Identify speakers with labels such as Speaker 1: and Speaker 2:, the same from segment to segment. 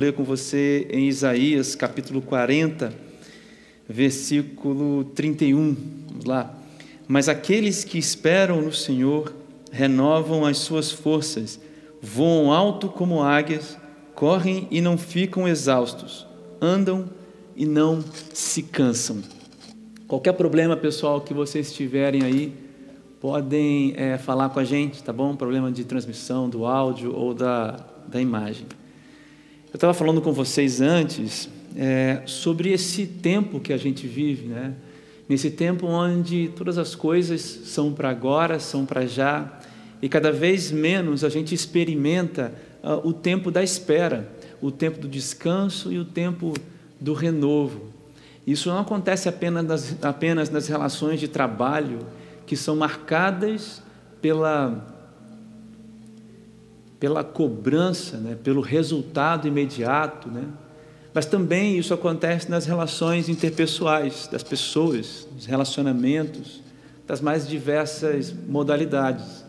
Speaker 1: ler com você em Isaías, capítulo 40, versículo 31. Vamos lá. Mas aqueles que esperam no Senhor renovam as suas forças, voam alto como águias, correm e não ficam exaustos, andam e não se cansam. Qualquer problema, pessoal, que vocês tiverem aí, podem é, falar com a gente, tá bom? Problema de transmissão do áudio ou da, da imagem. Eu estava falando com vocês antes é, sobre esse tempo que a gente vive, né? Nesse tempo onde todas as coisas são para agora, são para já, e cada vez menos a gente experimenta uh, o tempo da espera, o tempo do descanso e o tempo do renovo. Isso não acontece apenas nas, apenas nas relações de trabalho, que são marcadas pela pela cobrança, né, pelo resultado imediato, né? Mas também isso acontece nas relações interpessoais das pessoas, nos relacionamentos, das mais diversas modalidades.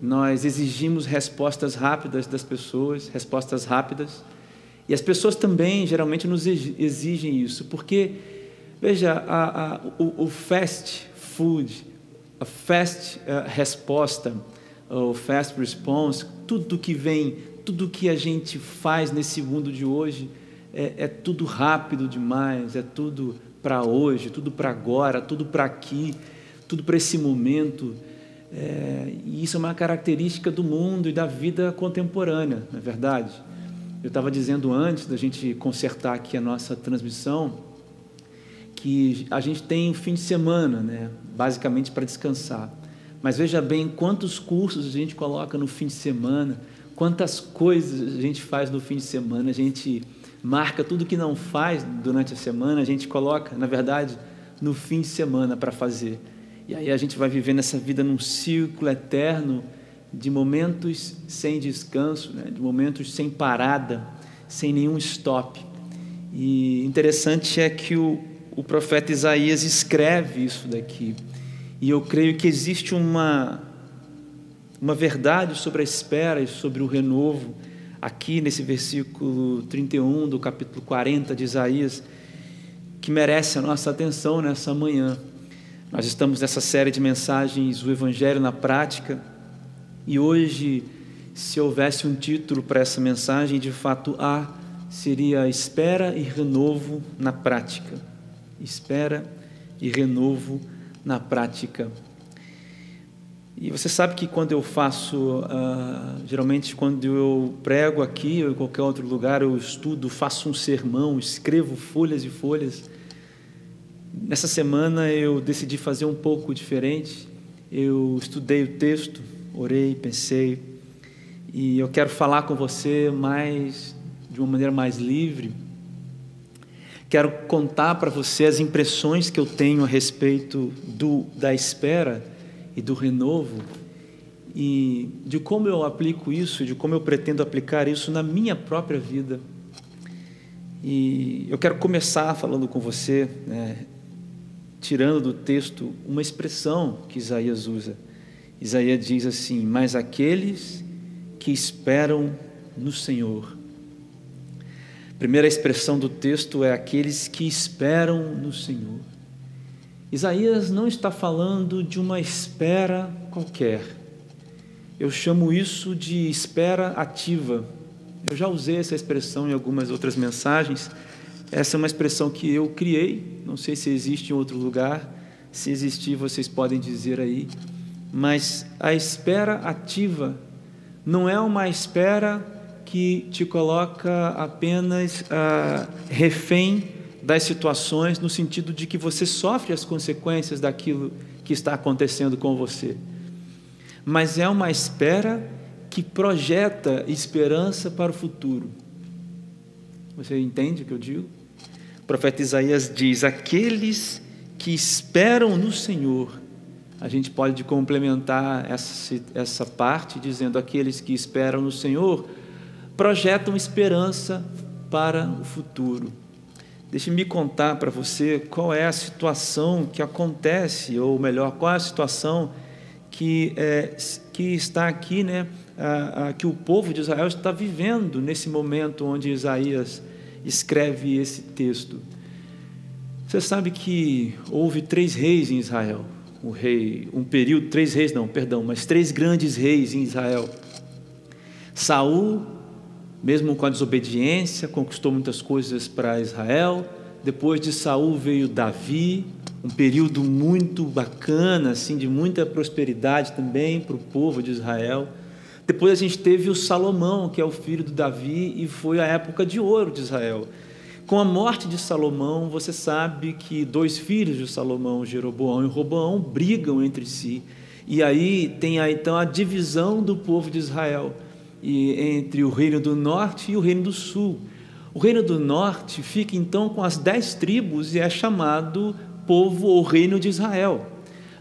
Speaker 1: Nós exigimos respostas rápidas das pessoas, respostas rápidas, e as pessoas também geralmente nos exigem isso, porque, veja, a, a, o, o, fast food, a fast uh, resposta, o fast response, tudo que vem, tudo que a gente faz nesse mundo de hoje é, é tudo rápido demais, é tudo para hoje, tudo para agora, tudo para aqui, tudo para esse momento. É, e isso é uma característica do mundo e da vida contemporânea, não é verdade? Eu estava dizendo antes da gente consertar aqui a nossa transmissão que a gente tem um fim de semana, né, basicamente para descansar. Mas veja bem quantos cursos a gente coloca no fim de semana, quantas coisas a gente faz no fim de semana, a gente marca tudo que não faz durante a semana, a gente coloca, na verdade, no fim de semana para fazer. E aí a gente vai vivendo essa vida num círculo eterno de momentos sem descanso, né? de momentos sem parada, sem nenhum stop. E interessante é que o, o profeta Isaías escreve isso daqui. E eu creio que existe uma, uma verdade sobre a espera e sobre o renovo, aqui nesse versículo 31 do capítulo 40 de Isaías, que merece a nossa atenção nessa manhã. Nós estamos nessa série de mensagens, o Evangelho na Prática, e hoje, se houvesse um título para essa mensagem, de fato há, seria Espera e Renovo na Prática. Espera e Renovo na prática. E você sabe que quando eu faço, uh, geralmente quando eu prego aqui ou em qualquer outro lugar, eu estudo, faço um sermão, escrevo folhas e folhas. Nessa semana eu decidi fazer um pouco diferente. Eu estudei o texto, orei, pensei, e eu quero falar com você mais de uma maneira mais livre Quero contar para você as impressões que eu tenho a respeito do, da espera e do renovo e de como eu aplico isso, de como eu pretendo aplicar isso na minha própria vida. E eu quero começar falando com você, né, tirando do texto uma expressão que Isaías usa. Isaías diz assim: Mas aqueles que esperam no Senhor primeira expressão do texto é aqueles que esperam no Senhor. Isaías não está falando de uma espera qualquer. Eu chamo isso de espera ativa. Eu já usei essa expressão em algumas outras mensagens. Essa é uma expressão que eu criei, não sei se existe em outro lugar. Se existir, vocês podem dizer aí. Mas a espera ativa não é uma espera que te coloca apenas ah, refém das situações, no sentido de que você sofre as consequências daquilo que está acontecendo com você. Mas é uma espera que projeta esperança para o futuro. Você entende o que eu digo? O profeta Isaías diz: Aqueles que esperam no Senhor. A gente pode complementar essa, essa parte dizendo: Aqueles que esperam no Senhor projetam esperança para o futuro. Deixe-me contar para você qual é a situação que acontece, ou melhor, qual é a situação que, é, que está aqui né, ah, ah, que o povo de Israel está vivendo nesse momento onde Isaías escreve esse texto. Você sabe que houve três reis em Israel. O rei, um período, três reis não, perdão, mas três grandes reis em Israel. Saul, mesmo com a desobediência, conquistou muitas coisas para Israel. Depois de Saul veio Davi, um período muito bacana, assim, de muita prosperidade também para o povo de Israel. Depois a gente teve o Salomão, que é o filho do Davi, e foi a época de ouro de Israel. Com a morte de Salomão, você sabe que dois filhos de Salomão, Jeroboão e Roboão, brigam entre si. E aí tem aí, então a divisão do povo de Israel e, entre o reino do norte e o reino do sul. O reino do norte fica então com as dez tribos e é chamado povo ou reino de Israel.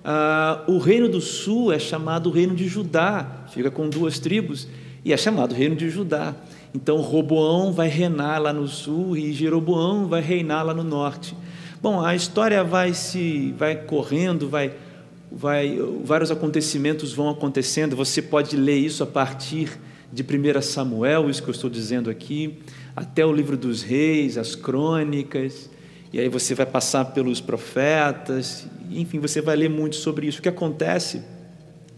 Speaker 1: Ah, o reino do sul é chamado reino de Judá, fica com duas tribos, e é chamado reino de Judá. Então Roboão vai reinar lá no sul e Jeroboão vai reinar lá no norte. Bom, a história vai se vai correndo, vai vai vários acontecimentos vão acontecendo. Você pode ler isso a partir de 1 Samuel, isso que eu estou dizendo aqui, até o livro dos reis, as crônicas, e aí você vai passar pelos profetas, enfim, você vai ler muito sobre isso. O que acontece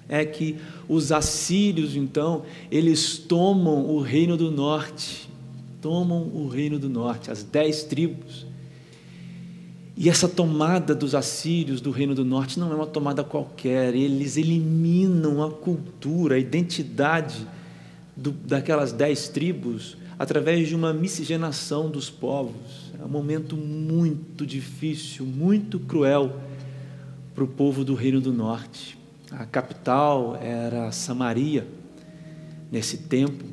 Speaker 1: é que os assírios, então, eles tomam o reino do norte, tomam o reino do norte, as dez tribos. E essa tomada dos assírios do reino do norte não é uma tomada qualquer, eles eliminam a cultura, a identidade do, daquelas dez tribos através de uma miscigenação dos povos. É um momento muito difícil, muito cruel para o povo do Reino do Norte. A capital era Samaria nesse tempo.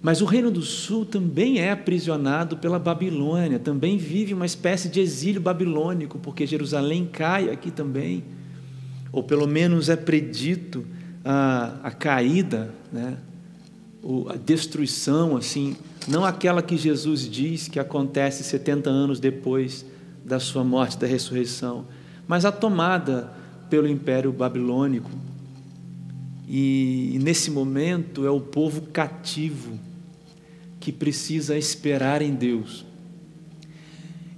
Speaker 1: Mas o Reino do Sul também é aprisionado pela Babilônia, também vive uma espécie de exílio babilônico, porque Jerusalém cai aqui também, ou pelo menos é predito a, a caída, né, a destruição, assim, não aquela que Jesus diz que acontece 70 anos depois da sua morte, da ressurreição, mas a tomada pelo Império Babilônico. E nesse momento é o povo cativo que precisa esperar em Deus.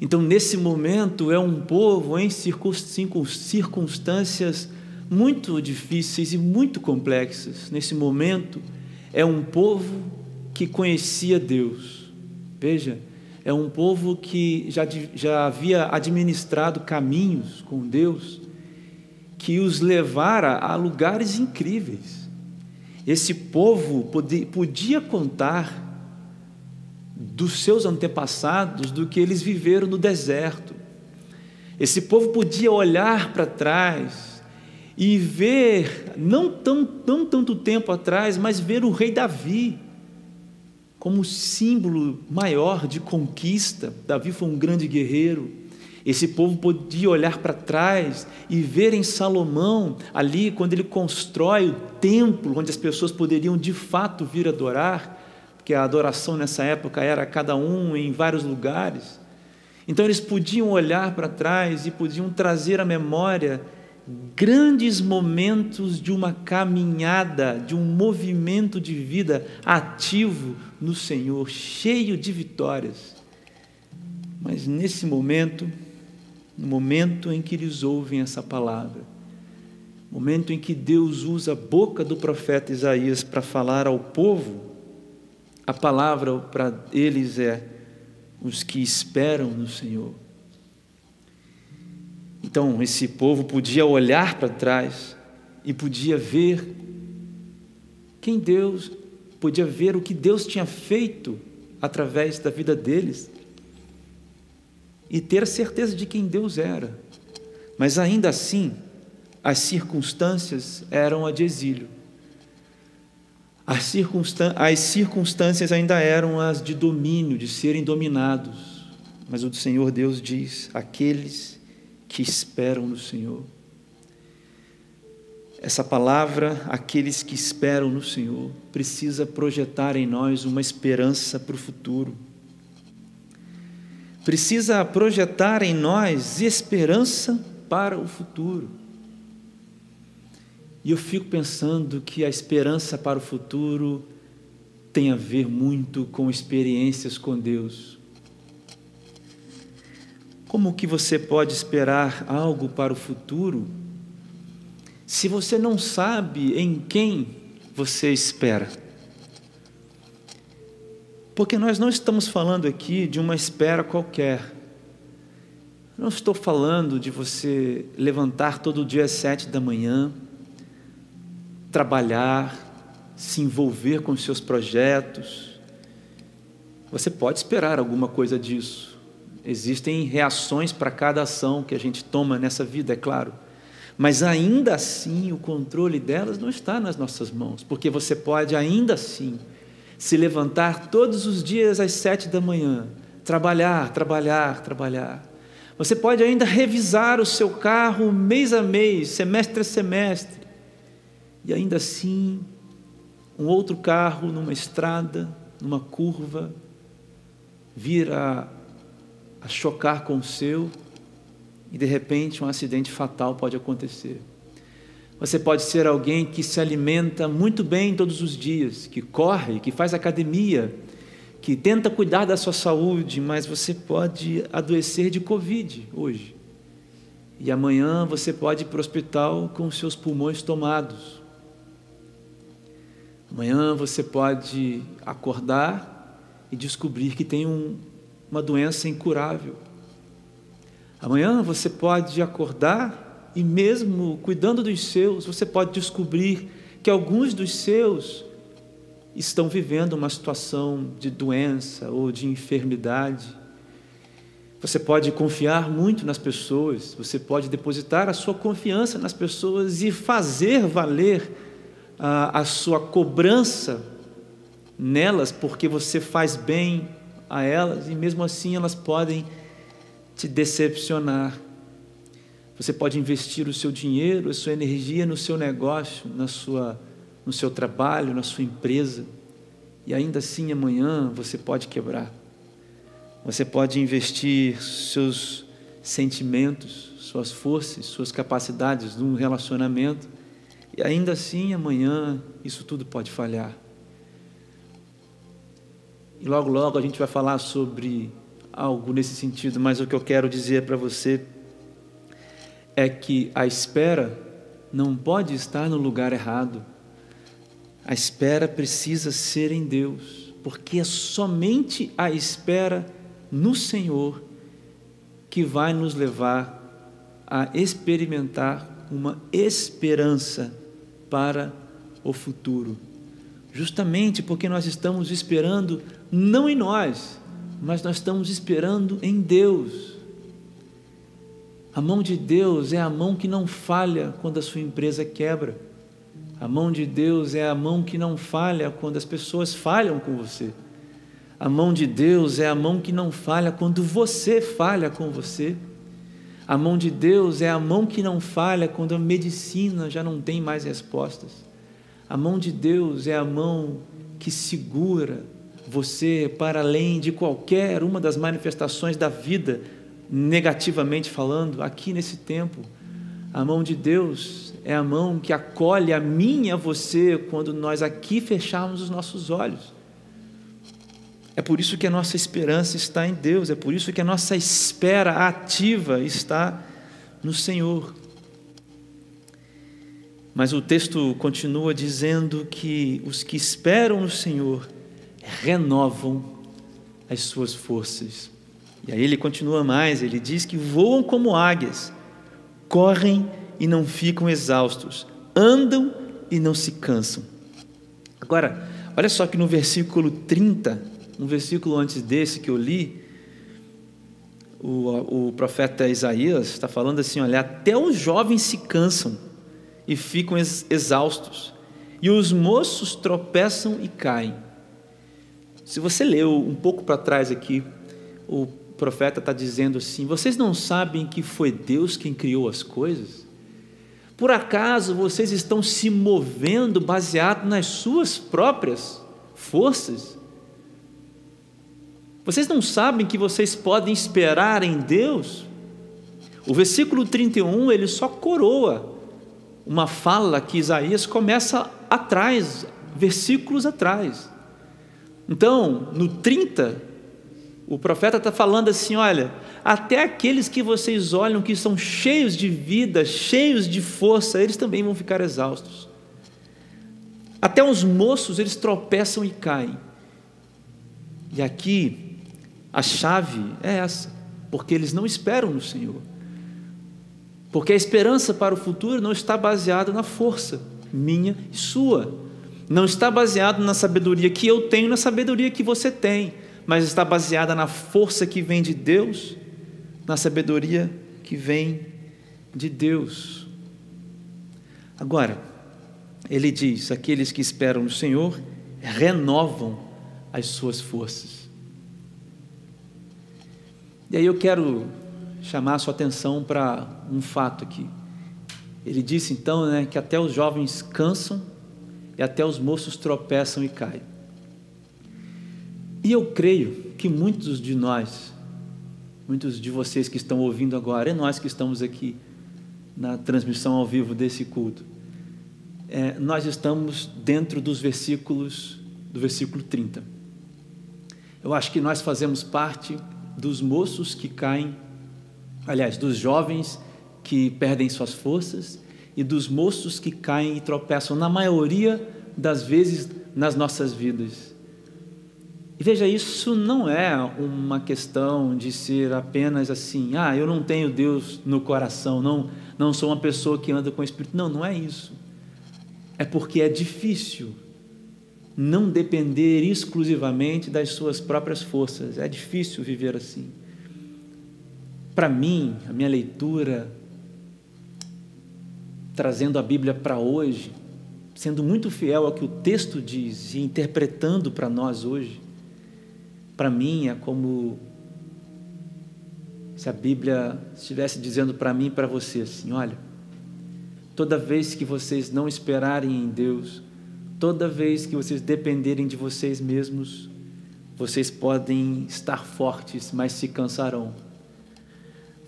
Speaker 1: Então, nesse momento, é um povo em circunstâncias muito difíceis e muito complexas. Nesse momento, é um povo que conhecia Deus. Veja, é um povo que já, já havia administrado caminhos com Deus que os levara a lugares incríveis. Esse povo podia, podia contar dos seus antepassados do que eles viveram no deserto. Esse povo podia olhar para trás e ver, não tão, tão tanto tempo atrás, mas ver o rei Davi como símbolo maior de conquista. Davi foi um grande guerreiro. Esse povo podia olhar para trás e ver em Salomão, ali, quando ele constrói o templo, onde as pessoas poderiam de fato vir adorar, porque a adoração nessa época era cada um em vários lugares. Então eles podiam olhar para trás e podiam trazer à memória grandes momentos de uma caminhada, de um movimento de vida ativo no Senhor, cheio de vitórias. Mas nesse momento, no momento em que eles ouvem essa palavra, momento em que Deus usa a boca do profeta Isaías para falar ao povo, a palavra para eles é os que esperam no Senhor. Então, esse povo podia olhar para trás e podia ver quem Deus, podia ver o que Deus tinha feito através da vida deles e ter a certeza de quem Deus era. Mas ainda assim, as circunstâncias eram a de exílio. As, as circunstâncias ainda eram as de domínio, de serem dominados. Mas o Senhor Deus diz: aqueles que esperam no Senhor. Essa palavra, aqueles que esperam no Senhor, precisa projetar em nós uma esperança para o futuro. Precisa projetar em nós esperança para o futuro. E eu fico pensando que a esperança para o futuro tem a ver muito com experiências com Deus. Como que você pode esperar algo para o futuro se você não sabe em quem você espera? Porque nós não estamos falando aqui de uma espera qualquer. Não estou falando de você levantar todo dia às sete da manhã, trabalhar, se envolver com seus projetos. Você pode esperar alguma coisa disso. Existem reações para cada ação que a gente toma nessa vida, é claro. Mas ainda assim, o controle delas não está nas nossas mãos, porque você pode ainda assim se levantar todos os dias às sete da manhã, trabalhar, trabalhar, trabalhar. Você pode ainda revisar o seu carro mês a mês, semestre a semestre, e ainda assim, um outro carro numa estrada, numa curva, vir a, a chocar com o seu, e de repente um acidente fatal pode acontecer. Você pode ser alguém que se alimenta muito bem todos os dias, que corre, que faz academia, que tenta cuidar da sua saúde, mas você pode adoecer de Covid hoje. E amanhã você pode ir para o hospital com seus pulmões tomados. Amanhã você pode acordar e descobrir que tem um, uma doença incurável. Amanhã você pode acordar e, mesmo cuidando dos seus, você pode descobrir que alguns dos seus estão vivendo uma situação de doença ou de enfermidade. Você pode confiar muito nas pessoas, você pode depositar a sua confiança nas pessoas e fazer valer a, a sua cobrança nelas, porque você faz bem a elas e mesmo assim elas podem te decepcionar. Você pode investir o seu dinheiro, a sua energia no seu negócio, na sua, no seu trabalho, na sua empresa, e ainda assim amanhã você pode quebrar. Você pode investir seus sentimentos, suas forças, suas capacidades num relacionamento, e ainda assim amanhã isso tudo pode falhar. E logo, logo a gente vai falar sobre algo nesse sentido, mas o que eu quero dizer para você é que a espera não pode estar no lugar errado. A espera precisa ser em Deus, porque é somente a espera no Senhor que vai nos levar a experimentar uma esperança para o futuro. Justamente porque nós estamos esperando não em nós, mas nós estamos esperando em Deus. A mão de Deus é a mão que não falha quando a sua empresa quebra. A mão de Deus é a mão que não falha quando as pessoas falham com você. A mão de Deus é a mão que não falha quando você falha com você. A mão de Deus é a mão que não falha quando a medicina já não tem mais respostas. A mão de Deus é a mão que segura você para além de qualquer uma das manifestações da vida, negativamente falando, aqui nesse tempo. A mão de Deus é a mão que acolhe a mim e a você quando nós aqui fecharmos os nossos olhos. É por isso que a nossa esperança está em Deus, é por isso que a nossa espera ativa está no Senhor. Mas o texto continua dizendo que os que esperam no Senhor renovam as suas forças. E aí ele continua mais, ele diz que voam como águias, correm e não ficam exaustos, andam e não se cansam. Agora, olha só que no versículo 30, um versículo antes desse que eu li, o, o profeta Isaías está falando assim: olha, até os jovens se cansam e ficam exaustos, e os moços tropeçam e caem. Se você leu um pouco para trás aqui, o profeta está dizendo assim: vocês não sabem que foi Deus quem criou as coisas? Por acaso vocês estão se movendo baseado nas suas próprias forças? Vocês não sabem que vocês podem esperar em Deus? O versículo 31 ele só coroa uma fala que Isaías começa atrás, versículos atrás. Então, no 30, o profeta está falando assim: olha, até aqueles que vocês olham que são cheios de vida, cheios de força, eles também vão ficar exaustos. Até os moços, eles tropeçam e caem. E aqui, a chave é essa, porque eles não esperam no Senhor. Porque a esperança para o futuro não está baseada na força minha e sua. Não está baseada na sabedoria que eu tenho, na sabedoria que você tem, mas está baseada na força que vem de Deus, na sabedoria que vem de Deus. Agora, ele diz: aqueles que esperam no Senhor renovam as suas forças. E aí eu quero chamar a sua atenção para um fato aqui. Ele disse então né, que até os jovens cansam e até os moços tropeçam e caem. E eu creio que muitos de nós, muitos de vocês que estão ouvindo agora, e nós que estamos aqui na transmissão ao vivo desse culto, é, nós estamos dentro dos versículos, do versículo 30. Eu acho que nós fazemos parte dos moços que caem, aliás, dos jovens que perdem suas forças e dos moços que caem e tropeçam, na maioria das vezes nas nossas vidas. E veja, isso não é uma questão de ser apenas assim, ah, eu não tenho Deus no coração, não, não sou uma pessoa que anda com o Espírito. Não, não é isso é porque é difícil não depender exclusivamente das suas próprias forças. É difícil viver assim. Para mim, a minha leitura, trazendo a Bíblia para hoje, sendo muito fiel ao que o texto diz e interpretando para nós hoje, para mim é como se a Bíblia estivesse dizendo para mim e para você assim: olha, Toda vez que vocês não esperarem em Deus, toda vez que vocês dependerem de vocês mesmos, vocês podem estar fortes, mas se cansarão.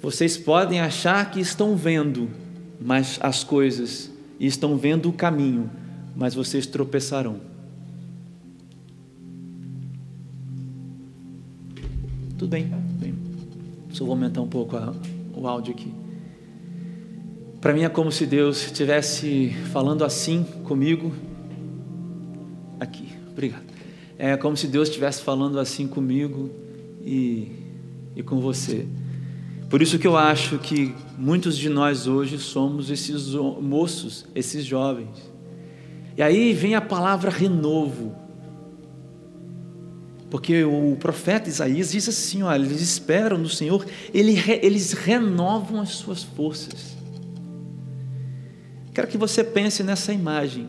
Speaker 1: Vocês podem achar que estão vendo mas as coisas e estão vendo o caminho, mas vocês tropeçarão. Tudo bem, bem. Só vou aumentar um pouco a, o áudio aqui. Para mim é como se Deus estivesse falando assim comigo. Aqui, obrigado. É como se Deus estivesse falando assim comigo e, e com você. Por isso que eu acho que muitos de nós hoje somos esses moços, esses jovens. E aí vem a palavra renovo. Porque o profeta Isaías diz assim: olha, eles esperam no Senhor, eles renovam as suas forças. Quero que você pense nessa imagem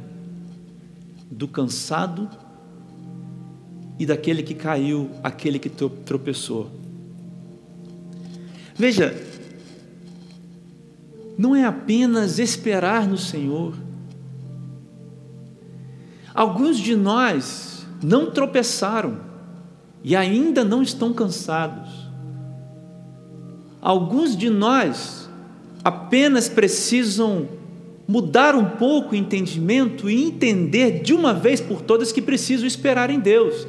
Speaker 1: do cansado e daquele que caiu, aquele que tropeçou. Veja, não é apenas esperar no Senhor. Alguns de nós não tropeçaram e ainda não estão cansados. Alguns de nós apenas precisam mudar um pouco o entendimento e entender de uma vez por todas que precisam esperar em Deus.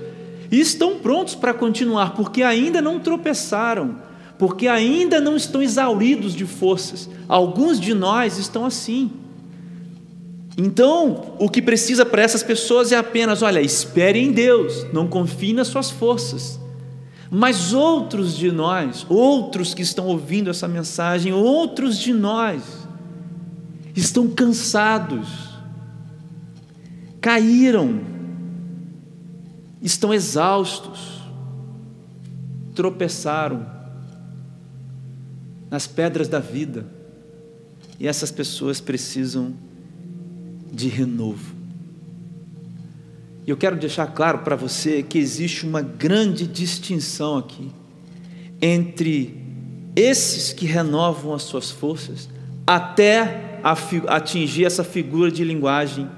Speaker 1: E estão prontos para continuar, porque ainda não tropeçaram, porque ainda não estão exauridos de forças. Alguns de nós estão assim. Então, o que precisa para essas pessoas é apenas: olha, espere em Deus, não confie nas suas forças. Mas outros de nós, outros que estão ouvindo essa mensagem, outros de nós, estão cansados, caíram, estão exaustos, tropeçaram nas pedras da vida, e essas pessoas precisam de renovo. E eu quero deixar claro para você que existe uma grande distinção aqui entre esses que renovam as suas forças até atingir essa figura de linguagem,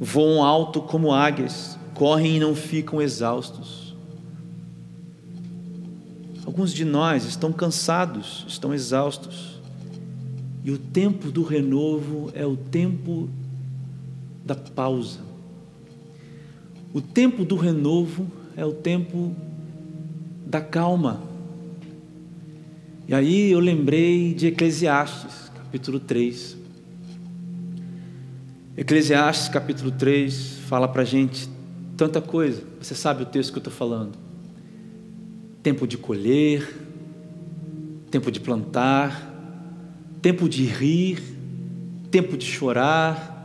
Speaker 1: voam alto como águias, correm e não ficam exaustos. Alguns de nós estão cansados, estão exaustos. E o tempo do renovo é o tempo da pausa. O tempo do renovo é o tempo da calma. E aí eu lembrei de Eclesiastes, capítulo 3. Eclesiastes, capítulo 3, fala para gente tanta coisa. Você sabe o texto que eu estou falando. Tempo de colher, tempo de plantar, tempo de rir, tempo de chorar,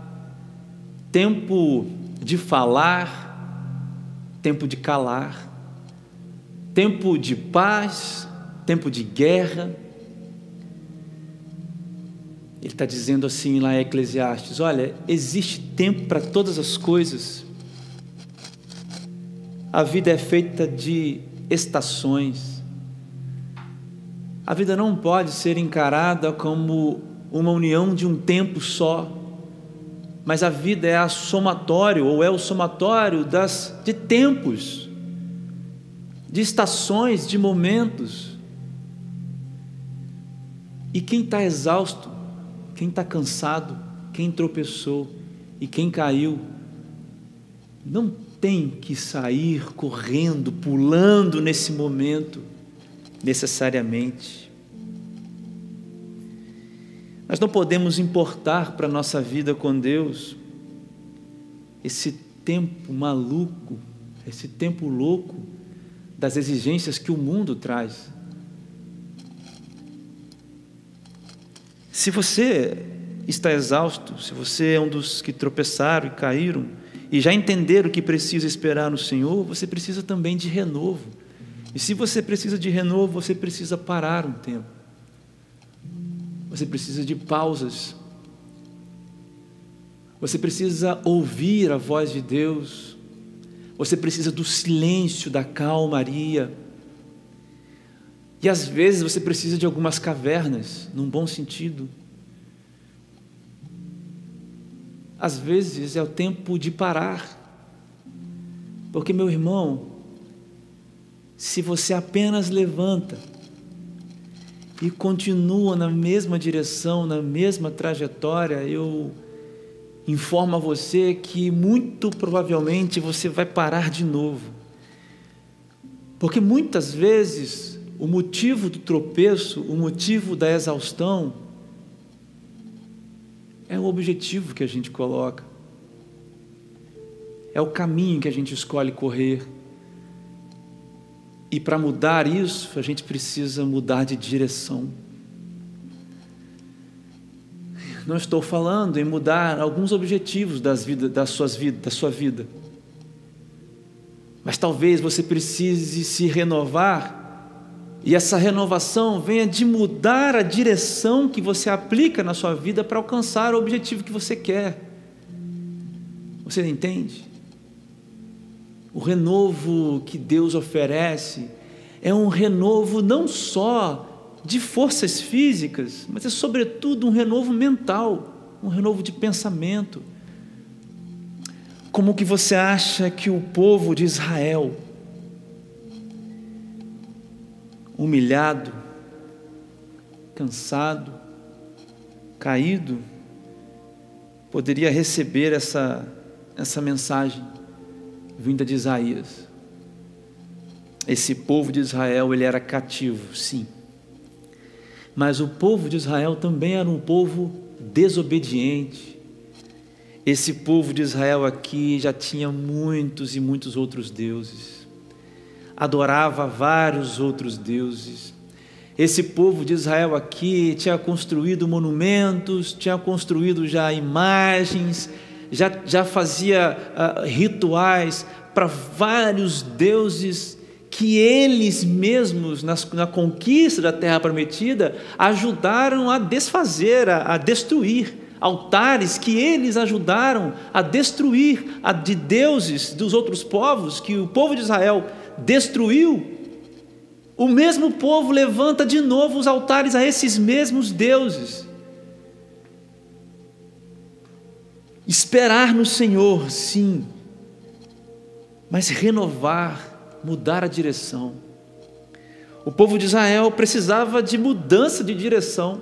Speaker 1: tempo de falar, tempo de calar, tempo de paz, tempo de guerra. Ele está dizendo assim lá em Eclesiastes: olha, existe tempo para todas as coisas. A vida é feita de estações. A vida não pode ser encarada como uma união de um tempo só mas a vida é a somatório ou é o somatório das de tempos, de estações, de momentos. E quem está exausto, quem está cansado, quem tropeçou e quem caiu, não tem que sair correndo, pulando nesse momento, necessariamente. Nós não podemos importar para a nossa vida com Deus esse tempo maluco, esse tempo louco das exigências que o mundo traz. Se você está exausto, se você é um dos que tropeçaram e caíram, e já entenderam que precisa esperar no Senhor, você precisa também de renovo. E se você precisa de renovo, você precisa parar um tempo. Você precisa de pausas. Você precisa ouvir a voz de Deus. Você precisa do silêncio, da calmaria. E às vezes você precisa de algumas cavernas, num bom sentido. Às vezes é o tempo de parar. Porque, meu irmão, se você apenas levanta, e continua na mesma direção, na mesma trajetória, eu informo a você que muito provavelmente você vai parar de novo. Porque muitas vezes o motivo do tropeço, o motivo da exaustão, é o objetivo que a gente coloca, é o caminho que a gente escolhe correr. E para mudar isso, a gente precisa mudar de direção. Não estou falando em mudar alguns objetivos das vidas, das suas vidas, da sua vida. Mas talvez você precise se renovar e essa renovação venha de mudar a direção que você aplica na sua vida para alcançar o objetivo que você quer. Você entende? O renovo que Deus oferece é um renovo não só de forças físicas, mas é sobretudo um renovo mental, um renovo de pensamento. Como que você acha que o povo de Israel, humilhado, cansado, caído, poderia receber essa, essa mensagem? vinda de Isaías. Esse povo de Israel, ele era cativo, sim. Mas o povo de Israel também era um povo desobediente. Esse povo de Israel aqui já tinha muitos e muitos outros deuses. Adorava vários outros deuses. Esse povo de Israel aqui tinha construído monumentos, tinha construído já imagens, já, já fazia uh, rituais para vários deuses que eles mesmos, nas, na conquista da terra prometida, ajudaram a desfazer, a, a destruir altares que eles ajudaram a destruir, a de deuses dos outros povos que o povo de Israel destruiu. O mesmo povo levanta de novo os altares a esses mesmos deuses. Esperar no Senhor, sim, mas renovar, mudar a direção. O povo de Israel precisava de mudança de direção.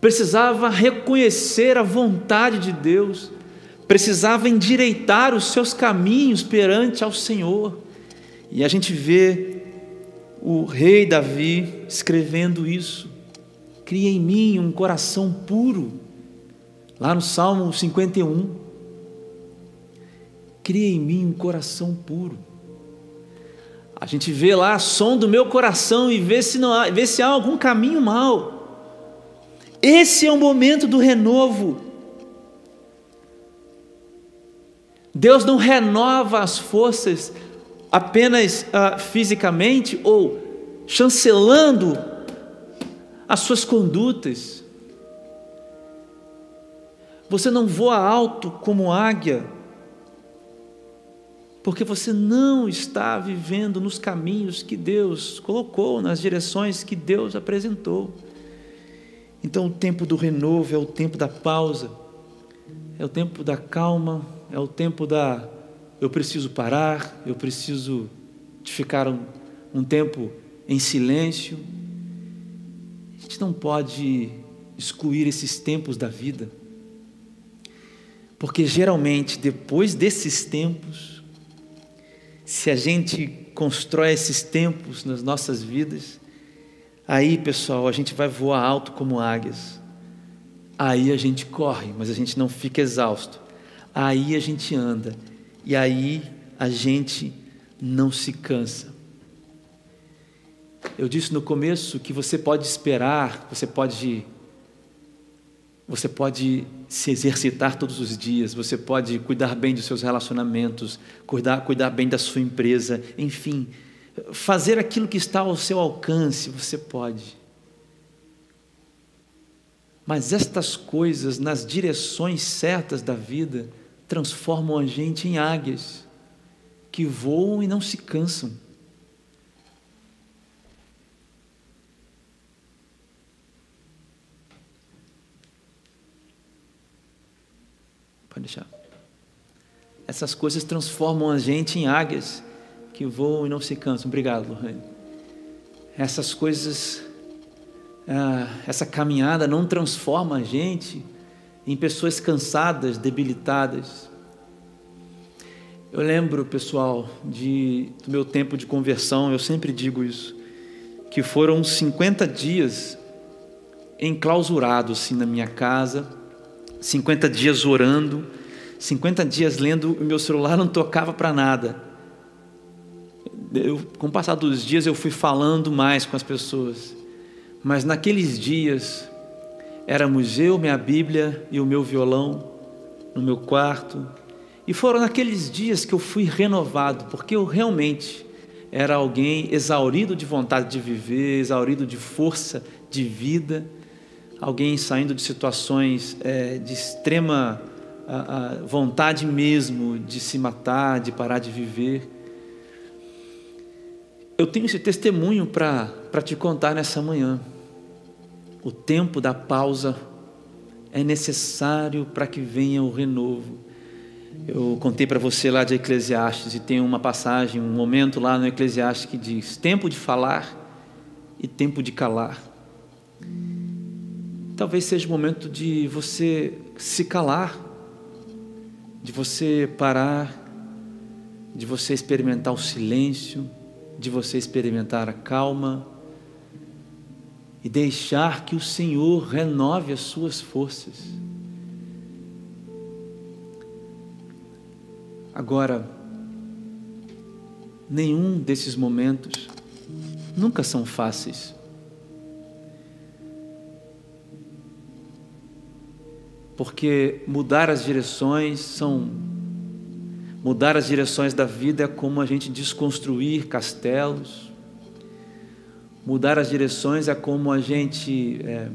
Speaker 1: precisava reconhecer a vontade de Deus, precisava endireitar os seus caminhos perante ao Senhor. E a gente vê o rei Davi escrevendo isso. Cria em mim um coração puro, lá no Salmo 51. Cria em mim um coração puro. A gente vê lá, som do meu coração e vê se, não há, vê se há algum caminho mal. Esse é o momento do renovo. Deus não renova as forças apenas uh, fisicamente ou chancelando as suas condutas. Você não voa alto como águia, porque você não está vivendo nos caminhos que Deus colocou, nas direções que Deus apresentou. Então, o tempo do renovo é o tempo da pausa, é o tempo da calma, é o tempo da eu preciso parar, eu preciso de ficar um, um tempo em silêncio. A gente não pode excluir esses tempos da vida, porque geralmente depois desses tempos, se a gente constrói esses tempos nas nossas vidas, Aí, pessoal, a gente vai voar alto como águias. Aí a gente corre, mas a gente não fica exausto. Aí a gente anda. E aí a gente não se cansa. Eu disse no começo que você pode esperar, você pode você pode se exercitar todos os dias, você pode cuidar bem dos seus relacionamentos, cuidar, cuidar bem da sua empresa, enfim, fazer aquilo que está ao seu alcance, você pode. Mas estas coisas, nas direções certas da vida, transformam a gente em águias que voam e não se cansam. Pode deixar. Essas coisas transformam a gente em águias que voam e não se cansam. Obrigado, Lohane. Essas coisas, ah, essa caminhada não transforma a gente em pessoas cansadas, debilitadas. Eu lembro, pessoal, de, do meu tempo de conversão, eu sempre digo isso, que foram 50 dias enclausurados assim na minha casa, 50 dias orando, 50 dias lendo, o meu celular não tocava para nada eu, com o passar dos dias eu fui falando mais com as pessoas, mas naqueles dias éramos eu, minha Bíblia e o meu violão no meu quarto, e foram naqueles dias que eu fui renovado, porque eu realmente era alguém exaurido de vontade de viver, exaurido de força de vida, alguém saindo de situações é, de extrema a, a vontade mesmo de se matar, de parar de viver. Eu tenho esse testemunho para te contar nessa manhã. O tempo da pausa é necessário para que venha o renovo. Eu contei para você lá de Eclesiastes e tem uma passagem, um momento lá no Eclesiastes que diz: tempo de falar e tempo de calar. Talvez seja o momento de você se calar, de você parar, de você experimentar o silêncio de você experimentar a calma e deixar que o Senhor renove as suas forças. Agora, nenhum desses momentos nunca são fáceis. Porque mudar as direções são Mudar as direções da vida é como a gente desconstruir castelos. Mudar as direções é como a gente é,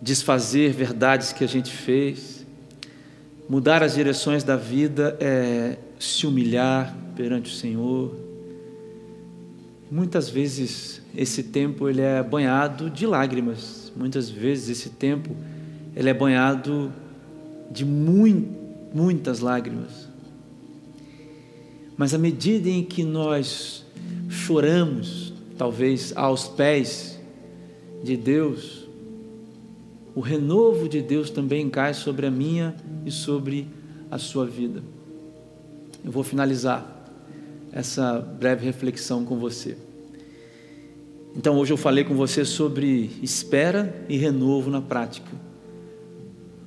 Speaker 1: desfazer verdades que a gente fez. Mudar as direções da vida é se humilhar perante o Senhor. Muitas vezes esse tempo ele é banhado de lágrimas. Muitas vezes esse tempo ele é banhado de muito muitas lágrimas. Mas à medida em que nós choramos, talvez aos pés de Deus, o renovo de Deus também cai sobre a minha e sobre a sua vida. Eu vou finalizar essa breve reflexão com você. Então, hoje eu falei com você sobre espera e renovo na prática.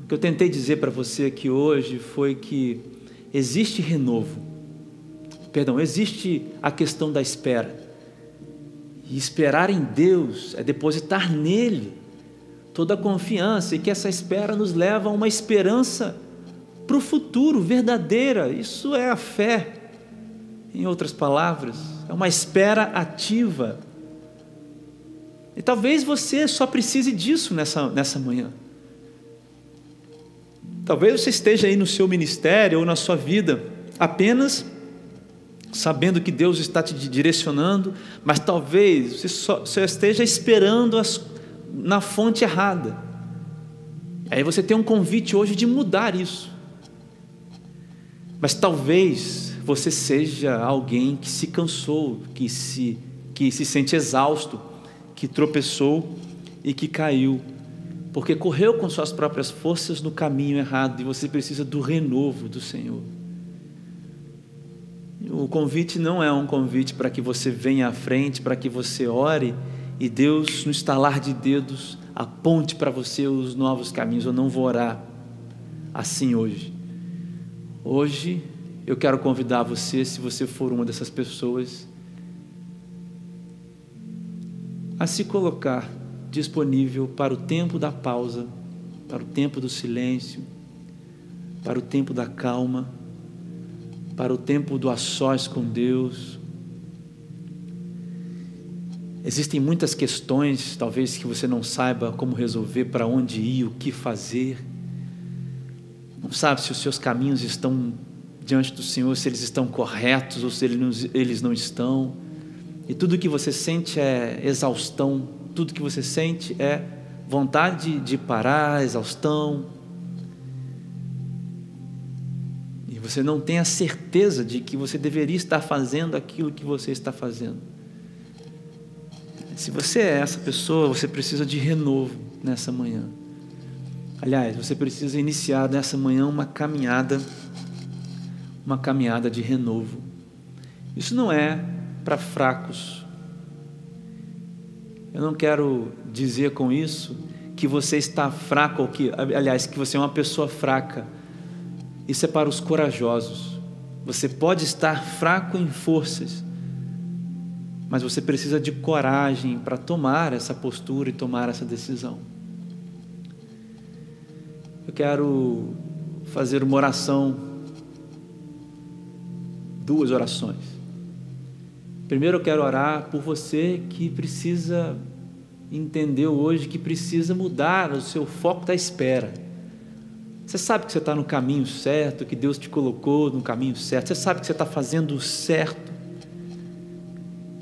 Speaker 1: O que eu tentei dizer para você aqui hoje foi que existe renovo, perdão, existe a questão da espera. E esperar em Deus é depositar nele toda a confiança e que essa espera nos leva a uma esperança para o futuro verdadeira. Isso é a fé. Em outras palavras, é uma espera ativa. E talvez você só precise disso nessa, nessa manhã. Talvez você esteja aí no seu ministério ou na sua vida apenas sabendo que Deus está te direcionando, mas talvez você só, esteja esperando as, na fonte errada. Aí você tem um convite hoje de mudar isso. Mas talvez você seja alguém que se cansou, que se, que se sente exausto, que tropeçou e que caiu, porque correu com suas próprias forças no caminho errado e você precisa do renovo do Senhor. O convite não é um convite para que você venha à frente, para que você ore e Deus, no estalar de dedos, aponte para você os novos caminhos. Eu não vou orar assim hoje. Hoje eu quero convidar você, se você for uma dessas pessoas, a se colocar disponível para o tempo da pausa, para o tempo do silêncio, para o tempo da calma para o tempo do a sós com Deus. Existem muitas questões, talvez que você não saiba como resolver, para onde ir, o que fazer. Não sabe se os seus caminhos estão diante do Senhor, se eles estão corretos ou se eles não estão. E tudo que você sente é exaustão, tudo que você sente é vontade de parar, exaustão, você não tem a certeza de que você deveria estar fazendo aquilo que você está fazendo. Se você é essa pessoa, você precisa de renovo nessa manhã. Aliás, você precisa iniciar nessa manhã uma caminhada, uma caminhada de renovo. Isso não é para fracos. Eu não quero dizer com isso que você está fraco ou que, aliás, que você é uma pessoa fraca isso é para os corajosos. Você pode estar fraco em forças, mas você precisa de coragem para tomar essa postura e tomar essa decisão. Eu quero fazer uma oração, duas orações. Primeiro eu quero orar por você que precisa entender hoje que precisa mudar o seu foco da espera. Você sabe que você está no caminho certo, que Deus te colocou no caminho certo. Você sabe que você está fazendo o certo,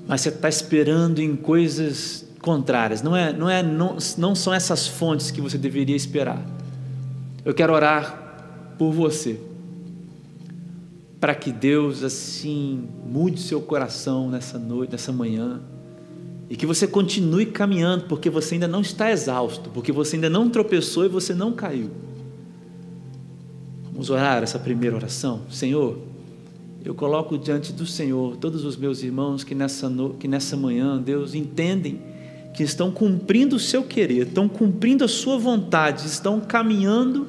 Speaker 1: mas você está esperando em coisas contrárias. Não é, não é, não, não são essas fontes que você deveria esperar. Eu quero orar por você, para que Deus assim mude seu coração nessa noite, nessa manhã, e que você continue caminhando, porque você ainda não está exausto, porque você ainda não tropeçou e você não caiu. Vamos orar essa primeira oração. Senhor, eu coloco diante do Senhor todos os meus irmãos que nessa, no... que nessa manhã, Deus, entendem que estão cumprindo o seu querer, estão cumprindo a sua vontade, estão caminhando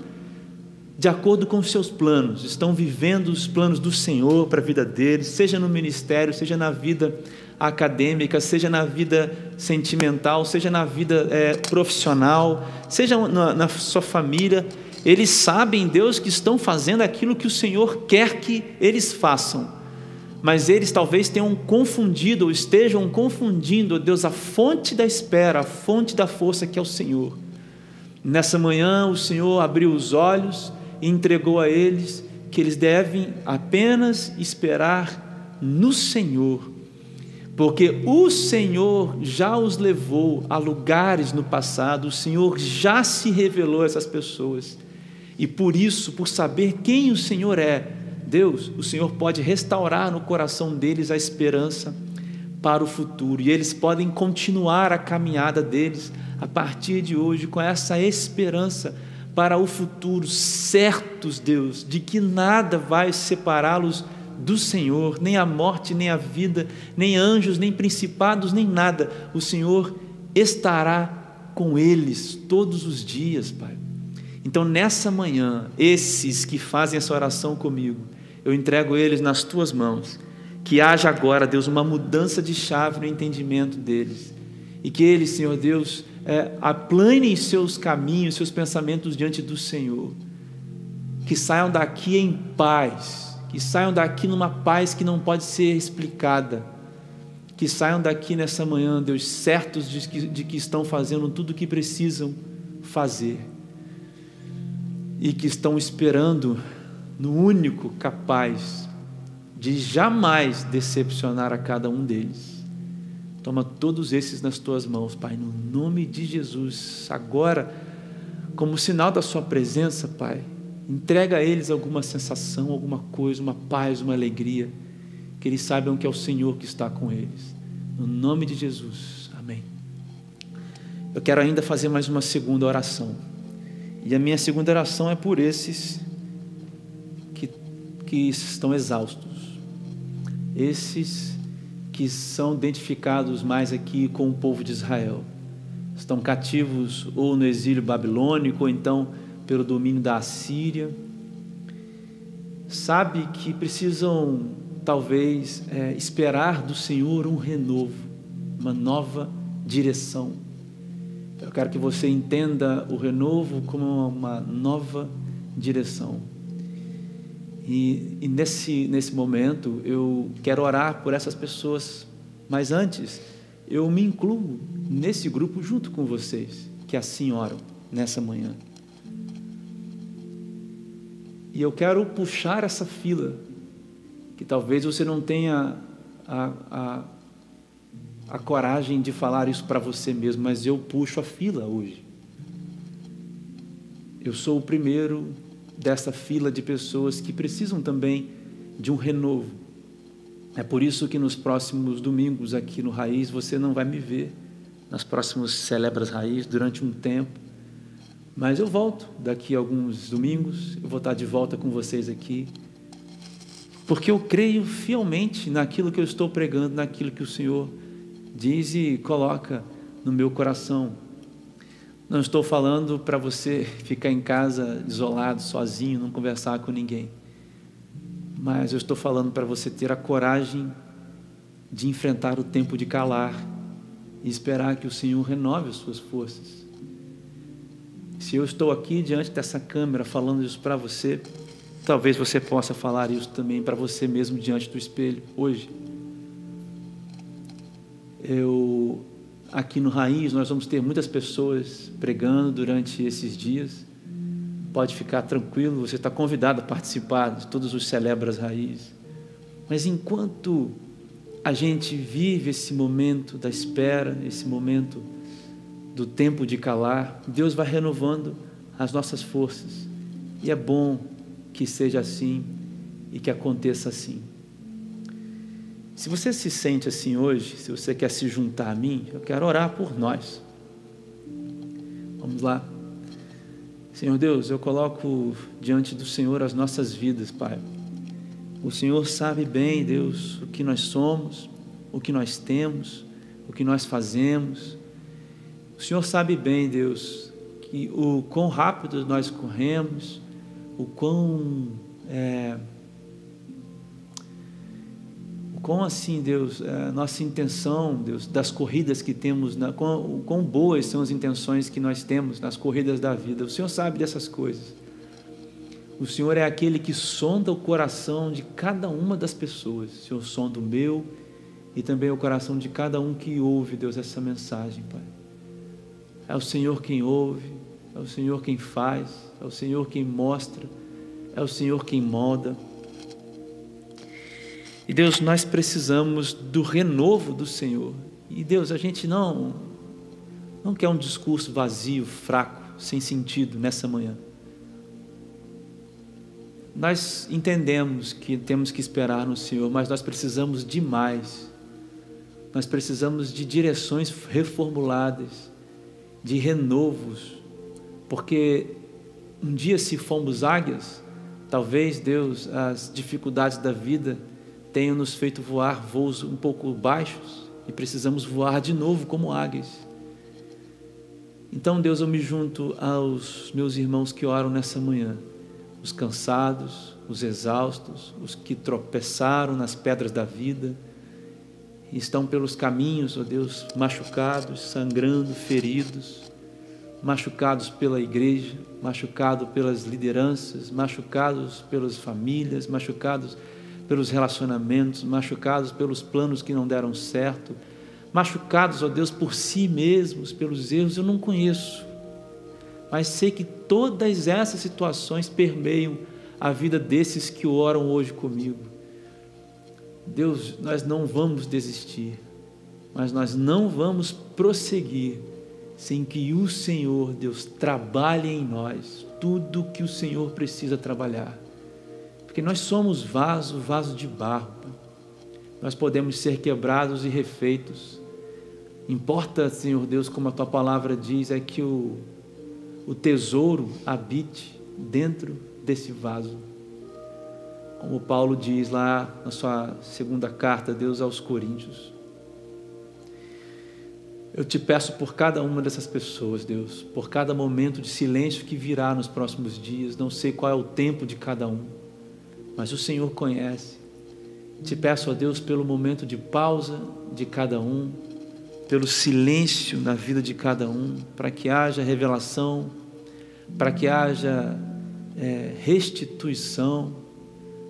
Speaker 1: de acordo com os seus planos, estão vivendo os planos do Senhor para a vida deles, seja no ministério, seja na vida acadêmica, seja na vida sentimental, seja na vida é, profissional, seja na, na sua família eles sabem, Deus, que estão fazendo aquilo que o Senhor quer que eles façam, mas eles talvez tenham confundido ou estejam confundindo, Deus, a fonte da espera, a fonte da força que é o Senhor. Nessa manhã, o Senhor abriu os olhos e entregou a eles que eles devem apenas esperar no Senhor, porque o Senhor já os levou a lugares no passado, o Senhor já se revelou a essas pessoas. E por isso, por saber quem o Senhor é, Deus, o Senhor pode restaurar no coração deles a esperança para o futuro, e eles podem continuar a caminhada deles a partir de hoje com essa esperança para o futuro, certos, Deus, de que nada vai separá-los do Senhor, nem a morte, nem a vida, nem anjos, nem principados, nem nada. O Senhor estará com eles todos os dias, Pai. Então, nessa manhã, esses que fazem essa oração comigo, eu entrego eles nas tuas mãos. Que haja agora, Deus, uma mudança de chave no entendimento deles. E que eles, Senhor Deus, é, aplanem seus caminhos, seus pensamentos diante do Senhor. Que saiam daqui em paz, que saiam daqui numa paz que não pode ser explicada. Que saiam daqui nessa manhã, Deus, certos de que, de que estão fazendo tudo o que precisam fazer. E que estão esperando no único capaz de jamais decepcionar a cada um deles. Toma todos esses nas tuas mãos, Pai, no nome de Jesus. Agora, como sinal da Sua presença, Pai, entrega a eles alguma sensação, alguma coisa, uma paz, uma alegria, que eles saibam que é o Senhor que está com eles. No nome de Jesus. Amém. Eu quero ainda fazer mais uma segunda oração. E a minha segunda oração é por esses que, que estão exaustos. Esses que são identificados mais aqui com o povo de Israel. Estão cativos ou no exílio babilônico, ou então pelo domínio da Assíria. Sabe que precisam, talvez, é, esperar do Senhor um renovo, uma nova direção. Eu quero que você entenda o renovo como uma nova direção. E, e, nesse, nesse momento eu quero orar por essas pessoas, mas antes eu me incluo nesse grupo junto com vocês que assim oram nessa manhã. E eu quero puxar essa fila, que talvez você não tenha a, a, a coragem de falar isso para você mesmo, mas eu puxo a fila hoje. Eu sou o primeiro dessa fila de pessoas que precisam também de um renovo. É por isso que nos próximos domingos aqui no Raiz você não vai me ver nas próximas celebras Raiz durante um tempo. Mas eu volto daqui a alguns domingos, eu vou estar de volta com vocês aqui. Porque eu creio fielmente naquilo que eu estou pregando, naquilo que o Senhor diz e coloca no meu coração. Não estou falando para você ficar em casa isolado, sozinho, não conversar com ninguém. Mas eu estou falando para você ter a coragem de enfrentar o tempo de calar e esperar que o Senhor renove as suas forças. Se eu estou aqui diante dessa câmera falando isso para você, talvez você possa falar isso também para você mesmo diante do espelho hoje. Eu aqui no Raiz, nós vamos ter muitas pessoas pregando durante esses dias. Pode ficar tranquilo, você está convidado a participar de todos os Celebras Raiz. Mas enquanto a gente vive esse momento da espera, esse momento do tempo de calar, Deus vai renovando as nossas forças. E é bom que seja assim e que aconteça assim. Se você se sente assim hoje, se você quer se juntar a mim, eu quero orar por nós. Vamos lá. Senhor Deus, eu coloco diante do Senhor as nossas vidas, Pai. O Senhor sabe bem, Deus, o que nós somos, o que nós temos, o que nós fazemos. O Senhor sabe bem, Deus, que o quão rápido nós corremos, o quão é, com assim, Deus, a nossa intenção, Deus, das corridas que temos, na, quão, quão boas são as intenções que nós temos nas corridas da vida. O Senhor sabe dessas coisas. O Senhor é aquele que sonda o coração de cada uma das pessoas. O Senhor sonda o meu e também o coração de cada um que ouve, Deus, essa mensagem, Pai. É o Senhor quem ouve, é o Senhor quem faz, é o Senhor quem mostra, é o Senhor quem molda. E Deus, nós precisamos do renovo do Senhor. E Deus, a gente não não quer um discurso vazio, fraco, sem sentido nessa manhã. Nós entendemos que temos que esperar no Senhor, mas nós precisamos de mais. Nós precisamos de direções reformuladas. de renovos, porque um dia, se fomos águias, talvez Deus, as dificuldades da vida tenham nos feito voar voos um pouco baixos e precisamos voar de novo como águias. Então, Deus, eu me junto aos meus irmãos que oram nessa manhã, os cansados, os exaustos, os que tropeçaram nas pedras da vida, estão pelos caminhos, ó Deus, machucados, sangrando, feridos, machucados pela igreja, machucados pelas lideranças, machucados pelas famílias, machucados pelos relacionamentos, machucados pelos planos que não deram certo, machucados, ó Deus, por si mesmos, pelos erros, eu não conheço, mas sei que todas essas situações permeiam a vida desses que oram hoje comigo. Deus, nós não vamos desistir, mas nós não vamos prosseguir sem que o Senhor, Deus, trabalhe em nós tudo que o Senhor precisa trabalhar. Porque nós somos vaso, vaso de barro. Nós podemos ser quebrados e refeitos. Importa, Senhor Deus, como a tua palavra diz, é que o, o tesouro habite dentro desse vaso. Como Paulo diz lá na sua segunda carta, Deus aos Coríntios. Eu te peço por cada uma dessas pessoas, Deus, por cada momento de silêncio que virá nos próximos dias, não sei qual é o tempo de cada um, mas o Senhor conhece. Te peço, ó Deus, pelo momento de pausa de cada um, pelo silêncio na vida de cada um, para que haja revelação, para que haja é, restituição,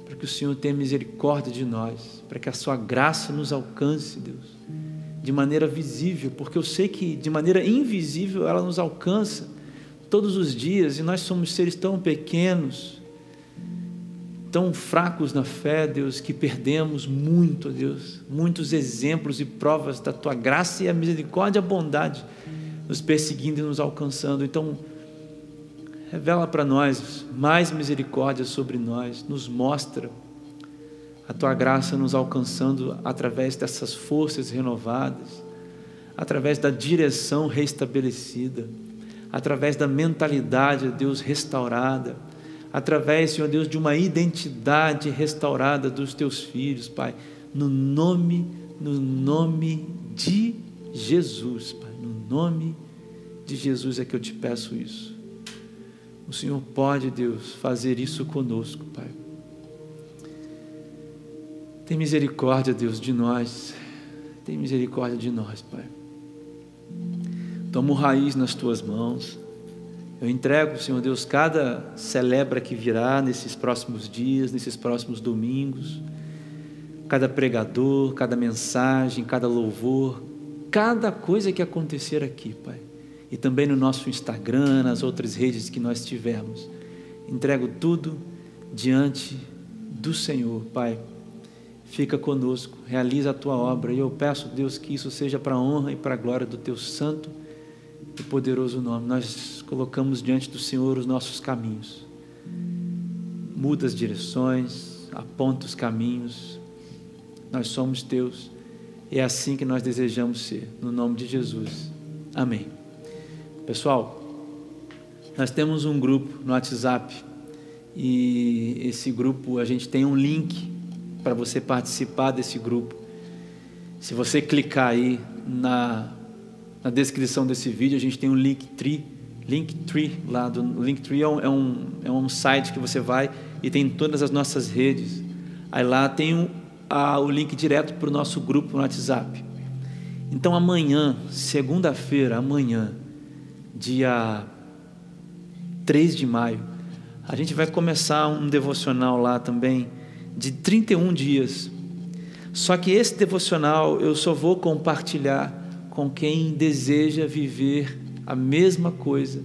Speaker 1: para que o Senhor tenha misericórdia de nós, para que a Sua graça nos alcance, Deus, de maneira visível, porque eu sei que de maneira invisível ela nos alcança todos os dias e nós somos seres tão pequenos, tão fracos na fé, Deus, que perdemos muito, Deus, muitos exemplos e provas da Tua graça e a misericórdia e a bondade nos perseguindo e nos alcançando. Então, Revela para nós mais misericórdia sobre nós, nos mostra a tua graça nos alcançando através dessas forças renovadas, através da direção restabelecida, através da mentalidade, Deus, restaurada, através, Senhor Deus, de uma identidade restaurada dos teus filhos, Pai, no nome, no nome de Jesus, Pai, no nome de Jesus é que eu te peço isso. O Senhor pode, Deus, fazer isso conosco, Pai. Tem misericórdia, Deus, de nós. Tem misericórdia de nós, Pai. Tomo raiz nas tuas mãos. Eu entrego, Senhor Deus, cada celebra que virá nesses próximos dias, nesses próximos domingos, cada pregador, cada mensagem, cada louvor, cada coisa que acontecer aqui, Pai e também no nosso Instagram, nas outras redes que nós tivermos. Entrego tudo diante do Senhor, Pai. Fica conosco, realiza a tua obra e eu peço, Deus, que isso seja para a honra e para a glória do teu santo e poderoso nome. Nós colocamos diante do Senhor os nossos caminhos. Muda as direções, aponta os caminhos. Nós somos teus. É assim que nós desejamos ser, no nome de Jesus. Amém. Pessoal, nós temos um grupo no WhatsApp e esse grupo a gente tem um link para você participar desse grupo. Se você clicar aí na, na descrição desse vídeo, a gente tem um Linktree, Linktree lá do Linktree é um, é um, é um site que você vai e tem todas as nossas redes. Aí lá tem um, a, o link direto para o nosso grupo no WhatsApp. Então amanhã, segunda-feira, amanhã, dia 3 de maio, a gente vai começar um devocional lá também, de 31 dias. Só que esse devocional eu só vou compartilhar com quem deseja viver a mesma coisa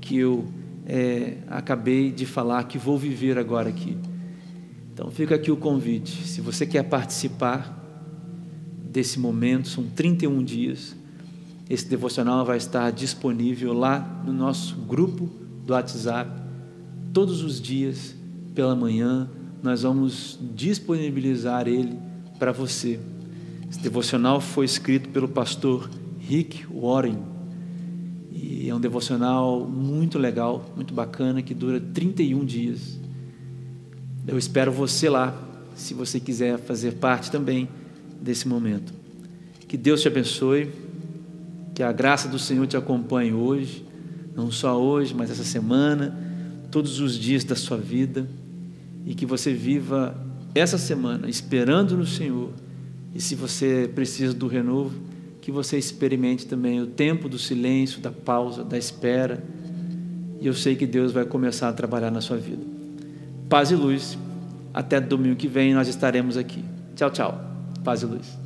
Speaker 1: que eu é, acabei de falar, que vou viver agora aqui. Então fica aqui o convite. Se você quer participar desse momento, são 31 dias. Esse devocional vai estar disponível lá no nosso grupo do WhatsApp. Todos os dias, pela manhã, nós vamos disponibilizar ele para você. Esse devocional foi escrito pelo pastor Rick Warren. E é um devocional muito legal, muito bacana, que dura 31 dias. Eu espero você lá, se você quiser fazer parte também desse momento. Que Deus te abençoe, que a graça do Senhor te acompanhe hoje, não só hoje, mas essa semana, todos os dias da sua vida, e que você viva essa semana esperando no Senhor. E se você precisa do renovo, que você experimente também o tempo do silêncio, da pausa, da espera. E eu sei que Deus vai começar a trabalhar na sua vida. Paz e luz. Até domingo que vem nós estaremos aqui. Tchau, tchau. Paz e luz.